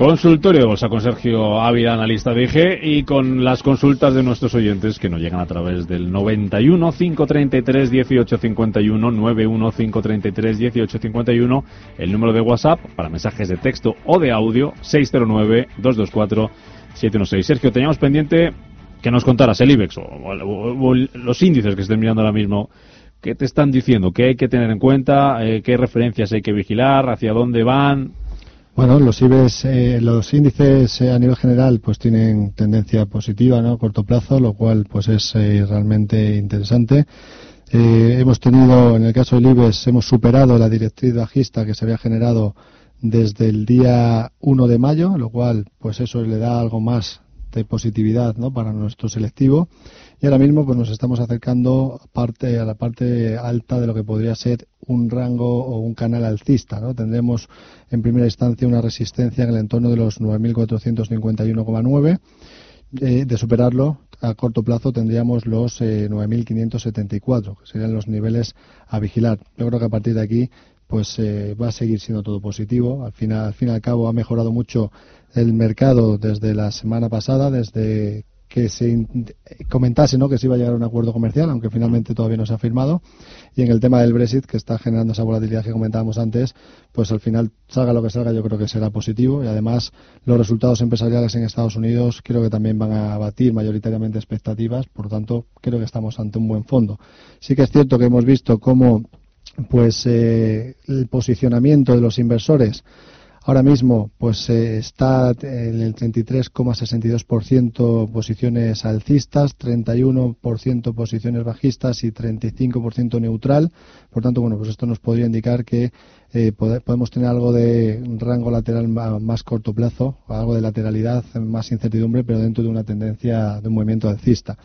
Consultorio de Bolsa con Sergio Ávila, analista de IG, y con las consultas de nuestros oyentes que nos llegan a través del 91 533 1851, 91 533 1851, el número de WhatsApp para mensajes de texto o de audio, 609 224 716. Sergio, teníamos pendiente que nos contaras el IBEX o, los índices que estén mirando ahora mismo. ¿Qué te están diciendo? ¿Qué hay que tener en cuenta? Eh, ¿Qué referencias hay que vigilar? ¿Hacia dónde van? Bueno, los IBEX, eh, los índices eh, a nivel general pues tienen tendencia positiva, ¿no? A corto plazo, lo cual pues es eh, realmente interesante. Eh, hemos tenido, en el caso del IBEX, hemos superado la directriz bajista que se había generado desde el día 1 de mayo, lo cual pues eso le da algo más de positividad, ¿no? Para nuestro selectivo. Y ahora mismo pues nos estamos acercando parte, a la parte alta de lo que podría ser un rango o un canal alcista. ¿no? Tendremos en primera instancia una resistencia en el entorno de los 9.451,9. Eh, de superarlo, a corto plazo tendríamos los eh, 9.574, que serían los niveles a vigilar. Yo creo que a partir de aquí pues eh, va a seguir siendo todo positivo. Al final, al fin y al cabo ha mejorado mucho el mercado desde la semana pasada, desde que se comentase ¿no? que se iba a llegar a un acuerdo comercial, aunque finalmente todavía no se ha firmado. Y en el tema del Brexit, que está generando esa volatilidad que comentábamos antes, pues al final, salga lo que salga, yo creo que será positivo. Y además, los resultados empresariales en Estados Unidos creo que también van a batir mayoritariamente expectativas. Por lo tanto, creo que estamos ante un buen fondo. Sí que es cierto que hemos visto cómo pues eh, el posicionamiento de los inversores ahora mismo pues eh, está en el 33,62% posiciones alcistas, 31% posiciones bajistas y 35% neutral. Por tanto, bueno, pues esto nos podría indicar que eh, pode- podemos tener algo de rango lateral más corto plazo, algo de lateralidad, más incertidumbre, pero dentro de una tendencia de un movimiento alcista.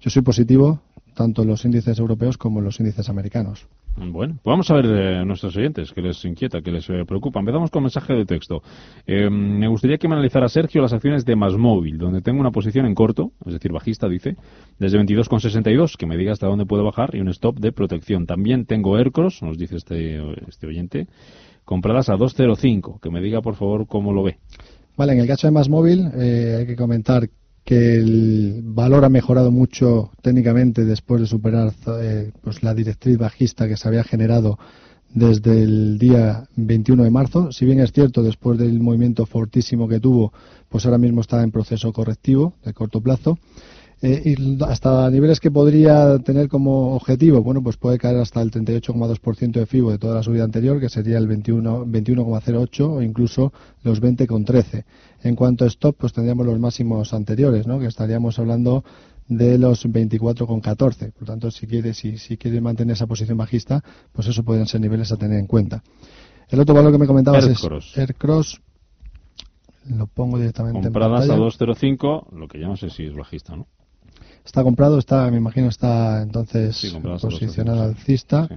Yo soy positivo tanto en los índices europeos como en los índices americanos. Bueno, pues vamos a ver eh, nuestros oyentes, que les inquieta, que les eh, preocupa. Empezamos con mensaje de texto. Eh, me gustaría que me analizara Sergio las acciones de Masmóvil, donde tengo una posición en corto, es decir, bajista, dice, desde 22,62, que me diga hasta dónde puedo bajar, y un stop de protección. También tengo Aircross, nos dice este, este oyente, compradas a 2,05, que me diga, por favor, cómo lo ve. Vale, en el caso de Más Móvil eh, hay que comentar que el valor ha mejorado mucho técnicamente después de superar eh, pues la directriz bajista que se había generado desde el día 21 de marzo. Si bien es cierto, después del movimiento fortísimo que tuvo, pues ahora mismo está en proceso correctivo de corto plazo. Eh, y hasta niveles que podría tener como objetivo, bueno, pues puede caer hasta el 38,2% de FIBO de toda la subida anterior, que sería el 21 21,08 o incluso los 20,13. En cuanto a stop, pues tendríamos los máximos anteriores, ¿no? Que estaríamos hablando de los 24,14. Por tanto, si quiere, si, si quiere mantener esa posición bajista, pues eso podrían ser niveles a tener en cuenta. El otro valor que me comentabas Aircross. es Aircross. Lo pongo directamente en Compradas a pantalla. 2,05, lo que ya no sé si es bajista, ¿no? Está comprado, está, me imagino, está entonces Sí, posicionado 2,05, sí. alcista. Sí.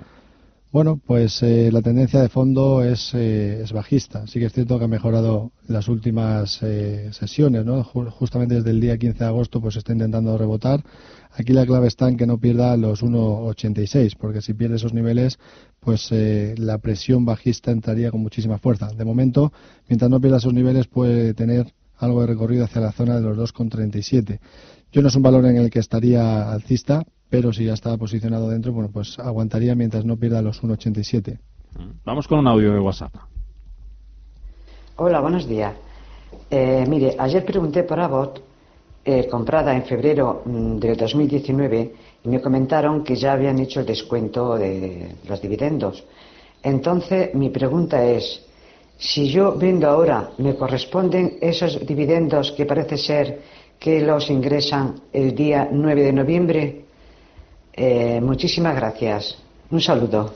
Bueno, pues eh, la tendencia de fondo es, eh, es bajista. Sí que es cierto que ha mejorado las últimas eh, sesiones, ¿no? Ju- justamente desde el día 15 de agosto pues está intentando rebotar. Aquí la clave está en que no pierda los 1,86, porque si pierde esos niveles, pues eh, la presión bajista entraría con muchísima fuerza. De momento, mientras no pierda esos niveles, puede tener algo de recorrido hacia la zona de los 2,37. Yo no es un valor en el que estaría alcista, pero si ya está posicionado dentro, bueno, pues aguantaría mientras no pierda los 1,87. Vamos con un audio de WhatsApp. Hola, buenos días. Eh, mire, ayer pregunté por Abbott, eh, comprada en febrero mm, del 2019, y me comentaron que ya habían hecho el descuento de los dividendos. Entonces, mi pregunta es, si yo vendo ahora, ¿me corresponden esos dividendos que parece ser que los ingresan el día 9 de noviembre? Eh, muchísimas gracias. Un saludo.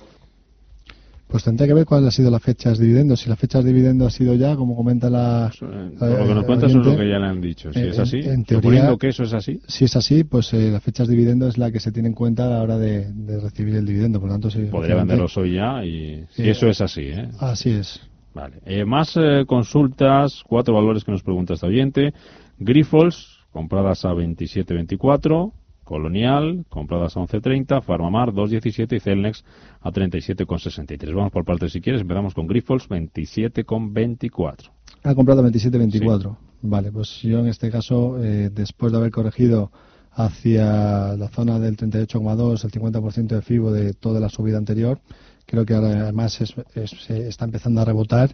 Pues tendría que ver cuál ha sido la fecha de dividendos. Si la fecha de dividendos ha sido ya, como comenta la. Eh, la- lo que nos cuentas es lo que ya le han dicho. Si eh, es así, en- en suponiendo teoría- que eso es así, Si es así, pues eh, la fecha de dividendos es la que se tiene en cuenta a la hora de, de recibir el dividiendo. Por lo tanto, sí, podría venderlos hoy ya y si eso es así, ¿eh? Así es. Vale. Eh, más eh, consultas, cuatro valores que nos pregunta este oyente. Grifols, compradas a 27.24. Colonial, compradas a 11.30. Farmamar, 2.17. Y Celnex a 37.63. Vamos por partes si quieres. Empezamos con Grifols, 27.24. Ha comprado 27.24. Vale, pues yo en este caso, eh, después de haber corregido hacia la zona del 38,2, el 50% de FIBO de toda la subida anterior, creo que ahora además es- es- eh, está empezando a rebotar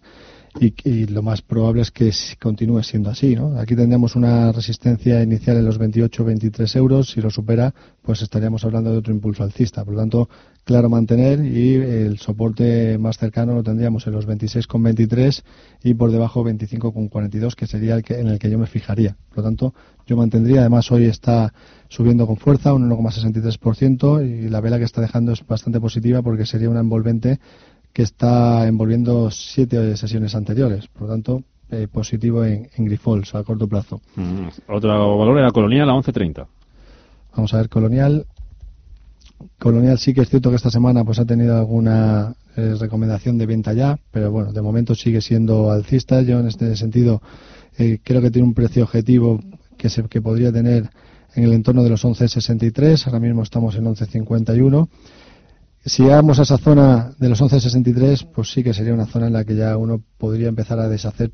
y, lo más probable es que continúe siendo así. ¿no? Aquí tendríamos una resistencia inicial en los 28-23 euros. Si lo supera, pues estaríamos hablando de otro impulso alcista. Por lo tanto, claro mantener y el soporte más cercano lo tendríamos en los 26,23 y por debajo 25,42, que sería el que, en el que yo me fijaría. Por lo tanto, yo mantendría. Además, hoy está subiendo con fuerza, un 1,63%, y la vela que está dejando es bastante positiva porque sería una envolvente que está envolviendo siete sesiones anteriores. Por lo tanto, eh, positivo en, en Grifols a corto plazo. Mm, Otro valor era Colonial a 11.30. Vamos a ver Colonial. Colonial sí que es cierto que esta semana pues ha tenido alguna eh, recomendación de venta ya, pero bueno, de momento sigue siendo alcista. Yo en este sentido eh, creo que tiene un precio objetivo que se que podría tener en el entorno de los 11.63. Ahora mismo estamos en 11.51. Si llegamos a esa zona de los 11.63, pues sí que sería una zona en la que ya uno podría empezar a deshacer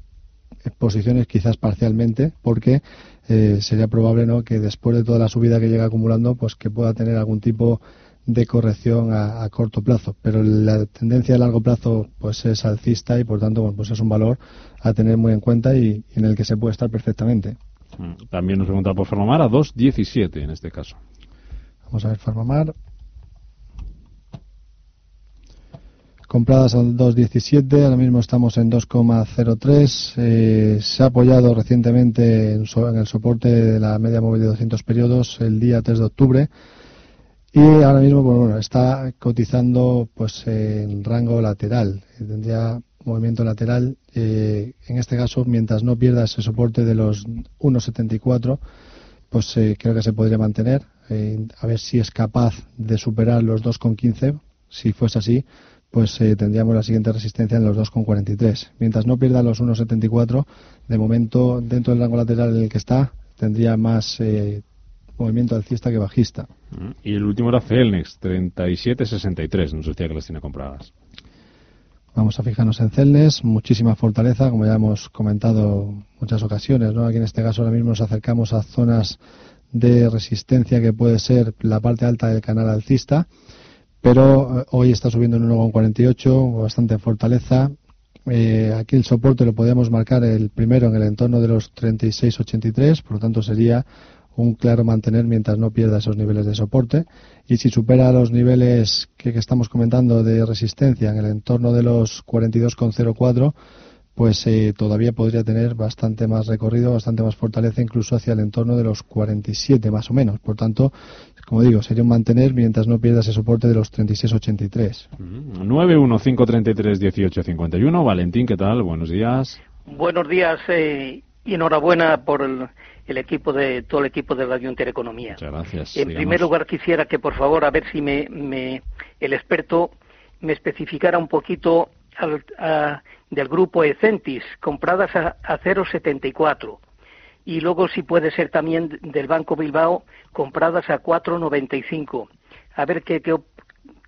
posiciones quizás parcialmente porque eh, sería probable ¿no? que después de toda la subida que llega acumulando pues que pueda tener algún tipo de corrección a, a corto plazo pero la tendencia a largo plazo pues es alcista y por tanto bueno, pues es un valor a tener muy en cuenta y, y en el que se puede estar perfectamente Mm, También nos pregunta por Farmamar a 2.17 en este caso. Vamos a ver Farmamar. Compradas al 2.17, ahora mismo estamos en 2,03. Eh, se ha apoyado recientemente en, el soporte de la media móvil de 200 periodos el día 3 de octubre. Y ahora mismo pues, bueno, está cotizando pues en rango lateral. Eh, Tendría movimiento lateral. eh, en este caso, mientras no pierda ese soporte de los 1,74, pues eh, creo que se podría mantener. Eh, a ver si es capaz de superar los 2,15. Si fuese así, pues eh, tendríamos la siguiente resistencia en los 2,43. Mientras no pierda los 1,74, de momento, dentro del rango lateral en el que está, tendría más eh, movimiento alcista que bajista. Mm, Y el último era Celnex, 37.63. Nos decía que las tiene compradas. Vamos a fijarnos en Celnes, muchísima fortaleza, como ya hemos comentado muchas ocasiones, ¿no? Aquí en este caso ahora mismo nos acercamos a zonas de resistencia que puede ser la parte alta del canal alcista, pero eh, hoy está subiendo en 1,48, bastante fortaleza. Eh, aquí el soporte lo podríamos marcar el primero en el entorno de los 36,83, por lo tanto sería un claro mantener mientras no pierda esos niveles de soporte. Y si supera los niveles que, que estamos comentando de resistencia en el entorno de los 42,04, pues eh, todavía podría tener bastante más recorrido, bastante más fortaleza, incluso hacia el entorno de los 47 más o menos. Por tanto, como digo, sería un mantener mientras no pierda ese soporte de los 36,83. Mm, 915331851. Valentín, ¿qué tal? Buenos días. Buenos días eh, y enhorabuena por el, el equipo de todo el equipo de Radio Intereconomía. Muchas gracias. En primer lugar quisiera que por favor a ver si me, me- el experto me especificara un poquito al- a- del grupo Ecentis compradas a, a 0,74 y luego si puede ser también del Banco Bilbao compradas a 4,95 a ver qué, qué, op-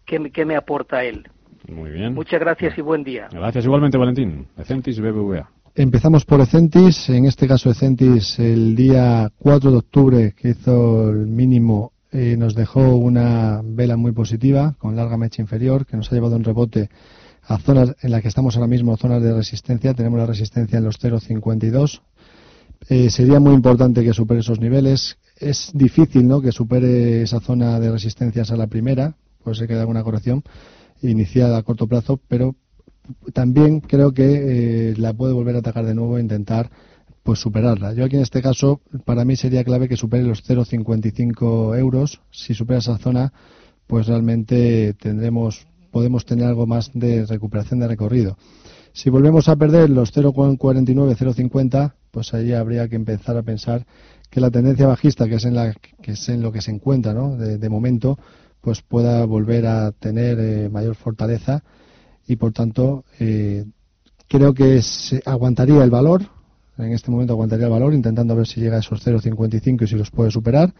qué me- qué me aporta él. Muy bien. Muchas gracias y buen día. Gracias igualmente, Valentín. Ecentis BBVA. Empezamos por Ecentis, en este caso Ecentis el día 4 de octubre que hizo el mínimo eh, nos dejó una vela muy positiva con larga mecha inferior que nos ha llevado un rebote a zonas en las que estamos ahora mismo, zonas de resistencia, tenemos la resistencia en los 0,52. Eh, sería muy importante que supere esos niveles. Es difícil ¿no? que supere esa zona de resistencias a la primera, puede ser que haya alguna corrección iniciada a corto plazo, pero también creo que eh, la puede volver a atacar de nuevo e intentar pues superarla. Yo aquí en este caso, para mí sería clave que supere los 0,55 euros. Si supera esa zona, pues realmente tendremos, podemos tener algo más de recuperación de recorrido. Si volvemos a perder los 0,49, 0,50, pues ahí habría que empezar a pensar que la tendencia bajista, que es en, la, que es en lo que se encuentra de momento, pues pueda volver a tener eh, mayor fortaleza y por tanto eh, creo que se aguantaría el valor, en este momento aguantaría el valor, intentando ver si llega a esos 0,55 y si los puede superar,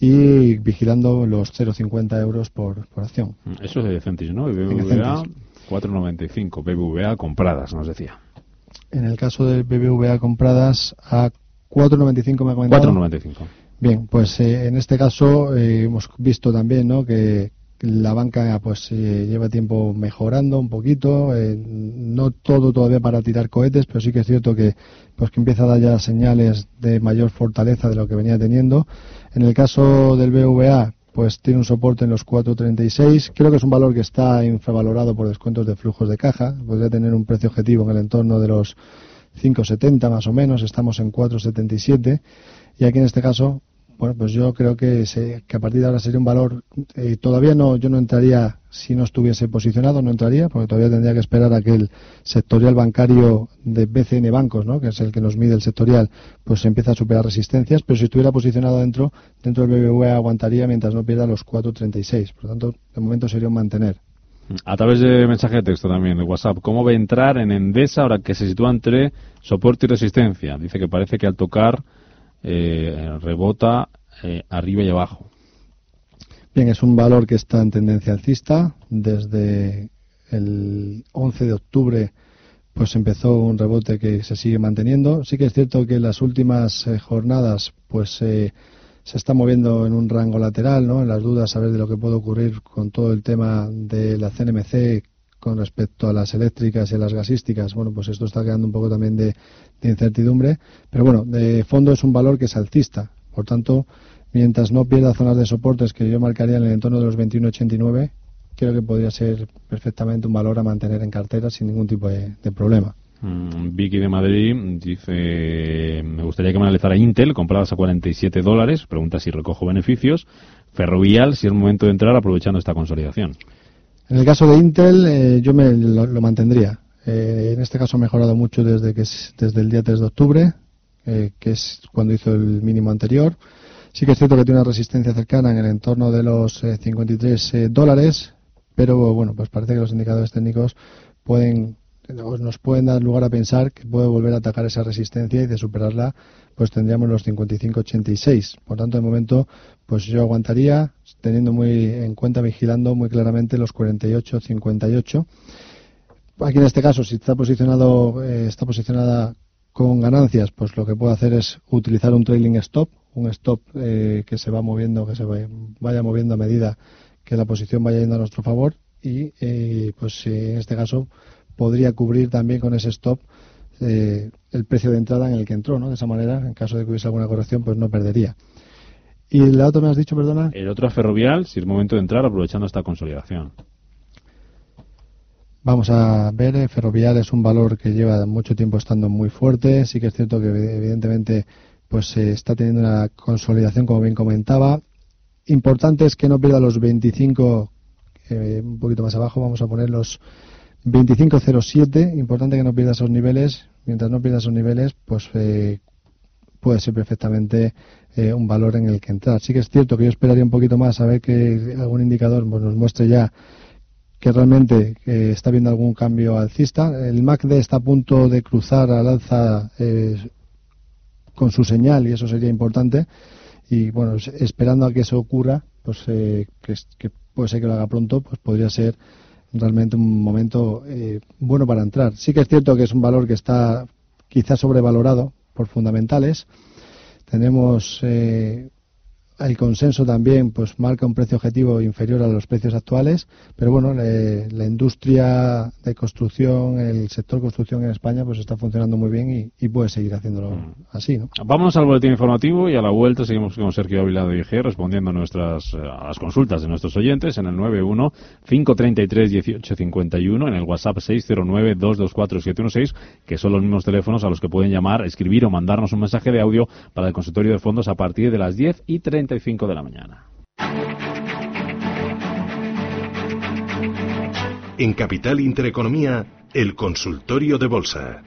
y vigilando los 0,50 euros por, por acción. Eso es de Centis, ¿no? BBVA Centis. 4.95, BBVA compradas, nos decía. En el caso del BBVA compradas a 4,95 me ha comentado. 4.95. Bien, pues eh, en este caso eh, hemos visto también ¿no? que la banca pues eh, lleva tiempo mejorando un poquito, eh, no todo todavía para tirar cohetes, pero sí que es cierto que pues que empieza a dar ya señales de mayor fortaleza de lo que venía teniendo. En el caso del BVA, pues tiene un soporte en los 4.36. Creo que es un valor que está infravalorado por descuentos de flujos de caja. Podría tener un precio objetivo en el entorno de los 5.70 más o menos. Estamos en 4.77. Y aquí en este caso, bueno, pues yo creo que, se- que a partir de ahora sería un valor. eh, todavía no, yo no entraría si no estuviese posicionado, no entraría, porque todavía tendría que esperar a que el sectorial bancario de BCN Bancos, ¿no? que es el que nos mide el sectorial, pues empiece a superar resistencias. Pero si estuviera posicionado dentro, dentro del BBVA aguantaría mientras no pierda los 4.36. Por lo tanto, de momento sería un mantener. A través de mensaje de texto también, de WhatsApp. ¿Cómo ve entrar en Endesa ahora que se sitúa entre soporte y resistencia? Dice que parece que al tocar eh, rebota eh, arriba y abajo. Bien, es un valor que está en tendencia alcista. Desde el 11 de octubre pues empezó un rebote que se sigue manteniendo. Sí que es cierto que en las últimas eh, jornadas pues eh, se está moviendo en un rango lateral, ¿no? En las dudas a ver de lo que puede ocurrir con todo el tema de la CNMC con respecto a las eléctricas y las gasísticas. Bueno, pues esto está quedando un poco también de, incertidumbre. Pero bueno, de fondo es un valor que es alcista. Por tanto, mientras no pierda zonas de soportes que yo marcaría en el entorno de los 21,89, creo que podría ser perfectamente un valor a mantener en cartera sin ningún tipo de, de problema. Mm, Vicky de Madrid dice, me gustaría que me analizara Intel, compradas a 47 dólares, pregunta si recojo beneficios. Ferrovial, si es momento de entrar aprovechando esta consolidación. En el caso de Intel, eh, yo me lo, lo mantendría. Eh, en este caso ha mejorado mucho desde que es- desde el día 3 de octubre, eh, que es cuando hizo el mínimo anterior. Sí que es cierto que tiene una resistencia cercana en el entorno de los eh, 53 eh, dólares, pero bueno, pues parece que los indicadores técnicos pueden nos pueden dar lugar a pensar que puede volver a atacar esa resistencia y de superarla, pues tendríamos los 55.86. Por tanto, de momento, pues yo aguantaría teniendo muy en cuenta, vigilando muy claramente los 48.58. Aquí en este caso, si está posicionado, eh, está posicionada con ganancias, pues lo que puedo hacer es utilizar un trailing stop, un stop eh, que se va moviendo, que se vaya, moviendo a medida que la posición vaya yendo a nuestro favor y eh, pues eh, en este caso podría cubrir también con ese stop eh, el precio de entrada en el que entró, ¿no? De esa manera, en caso de que hubiese alguna corrección, pues no perdería. Y la otra me has dicho, perdona. El otro a Ferrovial, si es momento de entrar aprovechando esta consolidación. Vamos a ver, eh, Ferrovial es un valor que lleva mucho tiempo estando muy fuerte. Sí que es cierto que evidentemente pues eh, está teniendo una consolidación, como bien comentaba. Importante es que no pierda los 25, eh, un poquito más abajo, vamos a poner los 25.07. Importante que no pierda esos niveles. Mientras no pierda esos niveles, pues eh, puede ser perfectamente eh, un valor en el que entrar. Sí que es cierto que yo esperaría un poquito más a ver que algún indicador pues, nos muestre ya que realmente eh, está viendo algún cambio alcista. El MACD está a punto de cruzar al alza eh, con su señal y eso sería importante. Y bueno, es- esperando a que eso ocurra, pues eh, que, que puede ser que lo haga pronto, pues podría ser realmente un momento eh, bueno para entrar. Sí que es cierto que es un valor que está quizás sobrevalorado por fundamentales. Tenemos eh, el consenso también pues marca un precio objetivo inferior a los precios actuales, pero bueno, le- la industria de construcción, el sector construcción en España pues está funcionando muy bien y, y puede seguir haciéndolo así, ¿no? Vámonos al boletín informativo y a la vuelta seguimos con Sergio Ávila de IG respondiendo a nuestras eh, a las consultas de nuestros oyentes en el 91 533 1851 en el WhatsApp 609 224 716 que son los mismos teléfonos a los que pueden llamar, escribir o mandarnos un mensaje de audio para el consultorio de fondos a partir de las 10 y 35 de la mañana. En Capital Intereconomía, el consultorio de bolsa.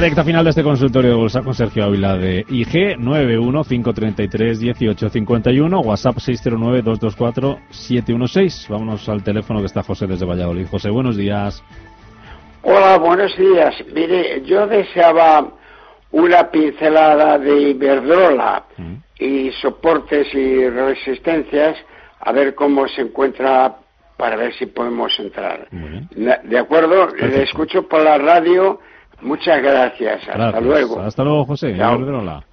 Recta final de este consultorio de bolsa con Sergio Ávila de IG 915331851, WhatsApp 609224716. Vámonos al teléfono que está José desde Valladolid. José, buenos días. Hola, buenos días. Mire, yo deseaba una pincelada de Iberdrola Mm. y soportes y resistencias, a ver cómo se encuentra para ver si podemos entrar. De acuerdo, le escucho por la radio. Muchas gracias. Hasta Gracias. luego. Hasta luego, José. Chao. Iberdrola.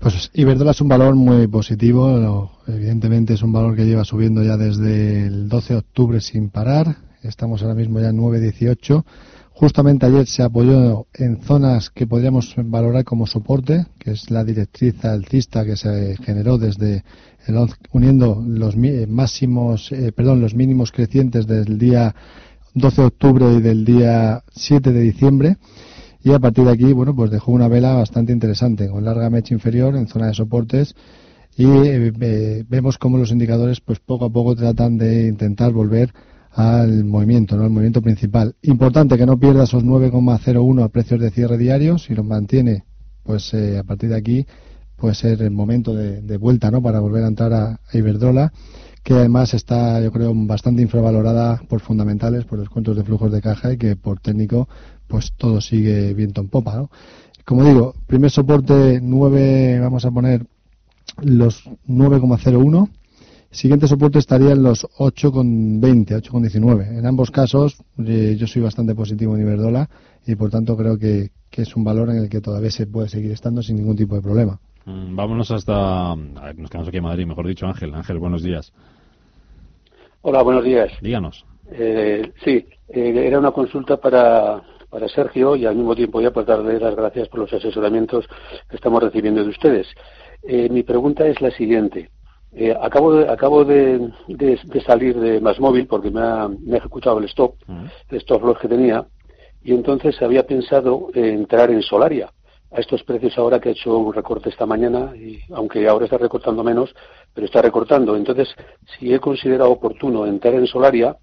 Pues Iberdrola es un valor muy positivo, evidentemente es un valor que lleva subiendo ya desde el 12 de octubre sin parar, estamos ahora mismo ya en 9.18. Justamente ayer se apoyó en zonas que podríamos valorar como soporte, que es la directriz alcista que se generó desde el 11 uniendo los mi- eh, máximos, eh, perdón, los mínimos crecientes del día 12 de octubre y del día 7 de diciembre. Y a partir de aquí, bueno, pues dejó una vela bastante interesante, con larga mecha inferior en zona de soportes. Y eh, eh, vemos cómo los indicadores, pues poco a poco tratan de intentar volver al movimiento, ¿no? Al movimiento principal. Importante que no pierda esos 9,01 a precios de cierre diario. Si los mantiene, pues eh, a partir de aquí puede ser el momento de, de vuelta, ¿no? Para volver a entrar a, a Iberdrola, que además está, yo creo, bastante infravalorada por fundamentales, por descuentos de flujos de caja y que por técnico, pues todo sigue viento en popa, ¿no? Como digo, primer soporte 9, vamos a poner los 9,01. Siguiente soporte estaría en los 8,20, 8,19. En ambos casos, eh, yo soy bastante positivo en Iberdrola y por tanto creo que, que es un valor en el que todavía se puede seguir estando sin ningún tipo de problema. Mm, Vámonos hasta... a ver, nos quedamos aquí en Madrid, mejor dicho, Ángel. Ángel, buenos días. Hola, buenos días. Díganos. Eh, sí, eh, era una consulta para, para Sergio y al mismo tiempo ya pues darle las gracias por los asesoramientos que estamos recibiendo de ustedes. Eh, mi pregunta es la siguiente. Eh, acabo de, acabo de, de- de salir de Más Móvil porque me ha, me ha ejecutado el stop, el stop loss que tenía, y entonces había pensado en entrar en Solaria a estos precios ahora que ha hecho un recorte esta mañana, y aunque ahora está recortando menos, pero está recortando. Entonces, si he considerado oportuno entrar en Solaria,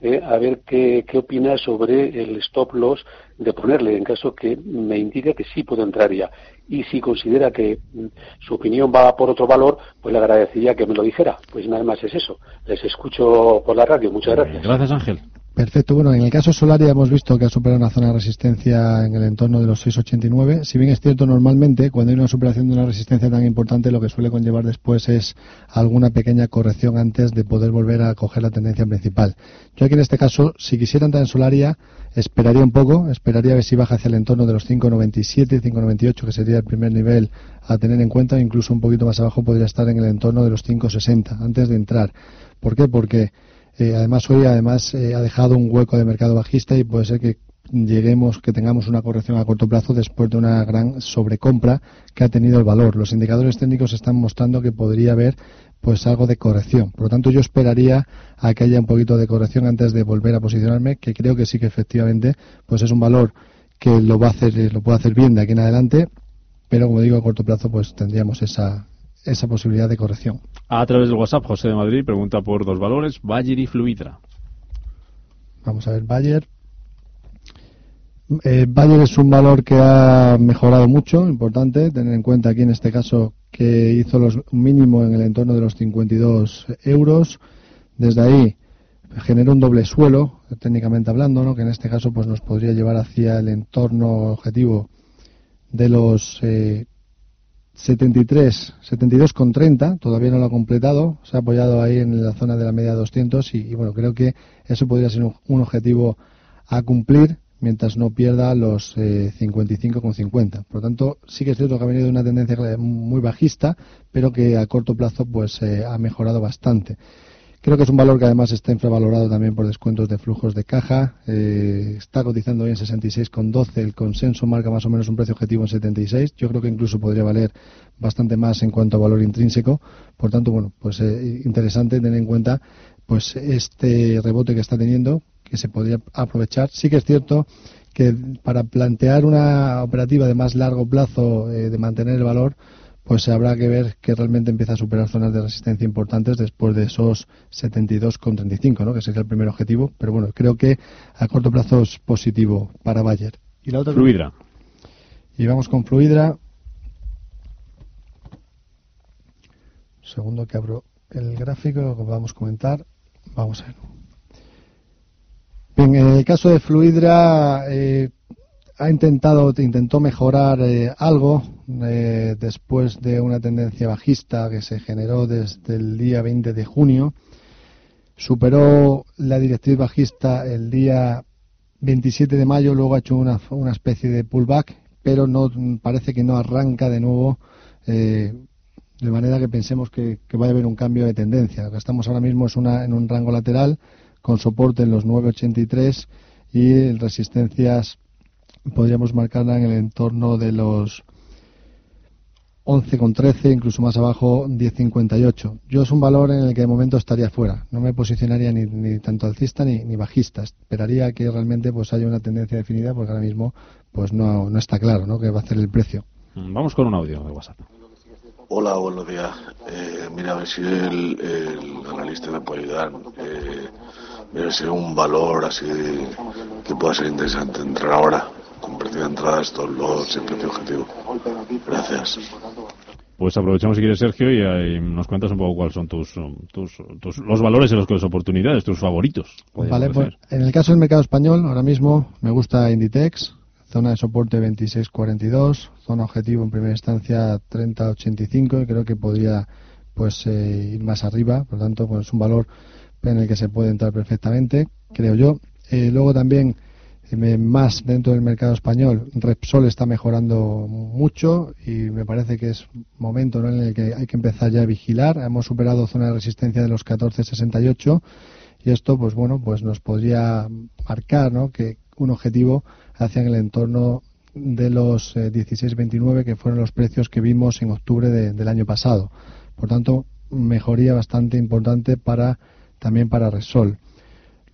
eh, a ver qué, qué opina sobre el stop loss de ponerle, en caso que me indique que sí puedo entrar ya. Y si considera que mm, su opinión va por otro valor, pues le agradecería que me lo dijera. Pues nada más es eso. Les escucho por la radio. Muchas gracias. Gracias, Ángel. Perfecto. Bueno, en el caso Solaria hemos visto que ha superado una zona de resistencia en el entorno de los 6,89. Si bien es cierto, normalmente cuando hay una superación de una resistencia tan importante, lo que suele conllevar después es alguna pequeña corrección antes de poder volver a coger la tendencia principal. Yo aquí en este caso, si quisiera entrar en Solaria, esperaría un poco, esperaría a ver si baja hacia el entorno de los 5,97, 5,98, que sería el primer nivel a tener en cuenta, incluso un poquito más abajo podría estar en el entorno de los 5,60 antes de entrar. ¿Por qué? Porque eh, además hoy además eh, ha dejado un hueco de mercado bajista y puede ser que lleguemos, que tengamos una corrección a corto plazo después de una gran sobrecompra que ha tenido el valor. Los indicadores técnicos están mostrando que podría haber pues algo de corrección. Por lo tanto, yo esperaría a que haya un poquito de corrección antes de volver a posicionarme, que creo que sí que efectivamente pues es un valor que lo va a hacer, lo puede hacer bien de aquí en adelante, pero como digo, a corto plazo pues tendríamos esa, esa posibilidad de corrección. A través del WhatsApp, José de Madrid pregunta por dos valores, Bayer y Fluidra. Vamos a ver, Bayer. Eh, Bayer es un valor que ha mejorado mucho, importante tener en cuenta aquí en este caso que hizo los un mínimo en el entorno de los 52 euros. Desde ahí generó un doble suelo, técnicamente hablando, ¿no? que en este caso pues nos podría llevar hacia el entorno objetivo de los eh, 73, 72,30, todavía no lo ha completado, se ha apoyado ahí en la zona de la media 200 y, bueno, creo que eso podría ser un, un objetivo a cumplir mientras no pierda los eh, 55,50. Por lo tanto, sí que es cierto que ha venido una tendencia muy bajista, pero que a corto plazo pues eh, ha mejorado bastante. Creo que es un valor que además está infravalorado también por descuentos de flujos de caja. Eh, está cotizando hoy en 66,12. El consenso marca más o menos un precio objetivo en 76. Yo creo que incluso podría valer bastante más en cuanto a valor intrínseco. Por tanto, bueno, pues eh, interesante tener en cuenta pues este rebote que está teniendo, que se podría aprovechar. Sí que es cierto que para plantear una operativa de más largo plazo, eh, de mantener el valor, pues habrá que ver que realmente empieza a superar zonas de resistencia importantes después de esos 72,35, ¿no? que sería el primer objetivo. Pero bueno, creo que a corto plazo es positivo para Bayer. Y la otra Fluidra. Y vamos con Fluidra. Segundo que abro el gráfico, lo que vamos a comentar. Vamos a ver. Bien, en el caso de Fluidra, eh, ha intentado, intentó mejorar eh, algo eh, después de una tendencia bajista que se generó desde el día 20 de junio. Superó la directriz bajista el día 27 de mayo, luego ha hecho una, una especie de pullback, pero no parece que no arranca de nuevo, eh, de manera que pensemos que, que vaya a haber un cambio de tendencia. Lo que estamos ahora mismo es en un rango lateral con soporte en los 983 y resistencias podríamos marcarla en el entorno de los 11,13, incluso más abajo 10,58. Yo es un valor en el que de momento estaría fuera. No me posicionaría ni, ni tanto alcista ni, ni, bajista. Esperaría que realmente pues haya una tendencia definida porque ahora mismo pues no, no está claro ¿no? que va a hacer el precio. Mm, vamos con un audio de WhatsApp. Hola, buenos días. Eh, mira, a ver si el, el, analista me puede ayudar. Eh, mira, si un valor así que pueda ser interesante entrar ahora con precio de entrada, estos los y precio objetivo. Gracias. Pues aprovechamos si quieres, Sergio, y, y, nos cuentas un poco cuáles son tus, tus, tus los valores y las oportunidades, tus favoritos. Vale, pues en el caso del mercado español, ahora mismo me gusta Inditex, zona de soporte 26.42, zona objetivo en primera instancia 30.85 y creo que podría pues eh, ir más arriba, por lo tanto pues es un valor en el que se puede entrar perfectamente, creo yo. Eh, luego también más dentro del mercado español. Repsol está mejorando mucho y me parece que es momento ¿no? en el que hay que empezar ya a vigilar. Hemos superado zona de resistencia de los 14.68 y esto, pues bueno, pues nos podría marcar ¿no? que un objetivo hacia el entorno de los eh, 16.29 que fueron los precios que vimos en octubre de, del año pasado. Por tanto, mejoría bastante importante para también para Repsol.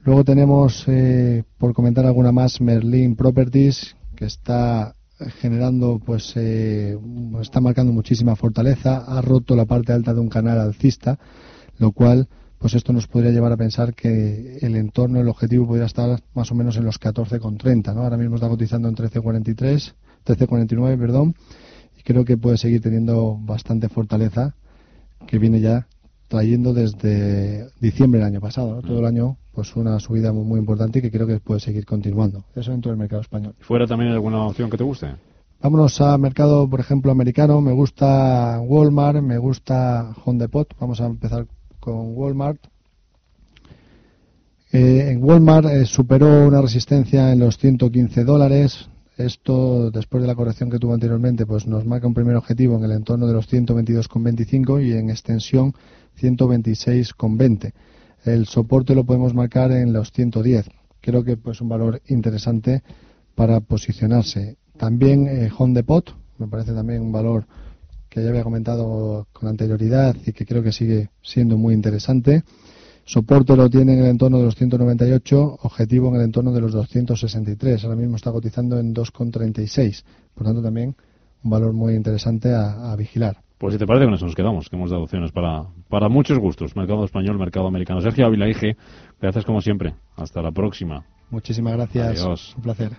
Luego tenemos, eh, por comentar alguna más, Merlin Properties, que está generando, pues, eh, está marcando muchísima fortaleza, ha roto la parte alta de un canal alcista, lo cual, pues esto nos podría llevar a pensar que el entorno, el objetivo podría estar más o menos en los 14,30, ¿no? Ahora mismo está cotizando en 13,43, 13,49, perdón, y creo que puede seguir teniendo bastante fortaleza, que viene ya trayendo desde diciembre del año pasado, todo el año pues una subida muy, muy, importante y que creo que puede seguir continuando. Eso dentro del mercado español. ¿Fuera también alguna opción que te guste? Vámonos al mercado, por ejemplo, americano. Me gusta Walmart, me gusta Home Depot. Vamos a empezar con Walmart. Eh, en Walmart eh, superó una resistencia en los 115 dólares. Esto, después de la corrección que tuvo anteriormente, pues nos marca un primer objetivo en el entorno de los 122,25 y en extensión 126,20. El soporte lo podemos marcar en los 110. Creo que es pues, un valor interesante para posicionarse. También eh, Home Depot, me parece también un valor que ya había comentado con anterioridad y que creo que sigue siendo muy interesante. Soporte lo tiene en el entorno de los 198, objetivo en el entorno de los 263. Ahora mismo está cotizando en 2,36. Por tanto, también un valor muy interesante a, a vigilar. Pues si te parece, con eso nos quedamos, que hemos dado opciones para, para muchos gustos. Mercado español, mercado americano. Sergio Ávila, IG, gracias como siempre. Hasta la próxima. Muchísimas gracias. Adiós. Un placer.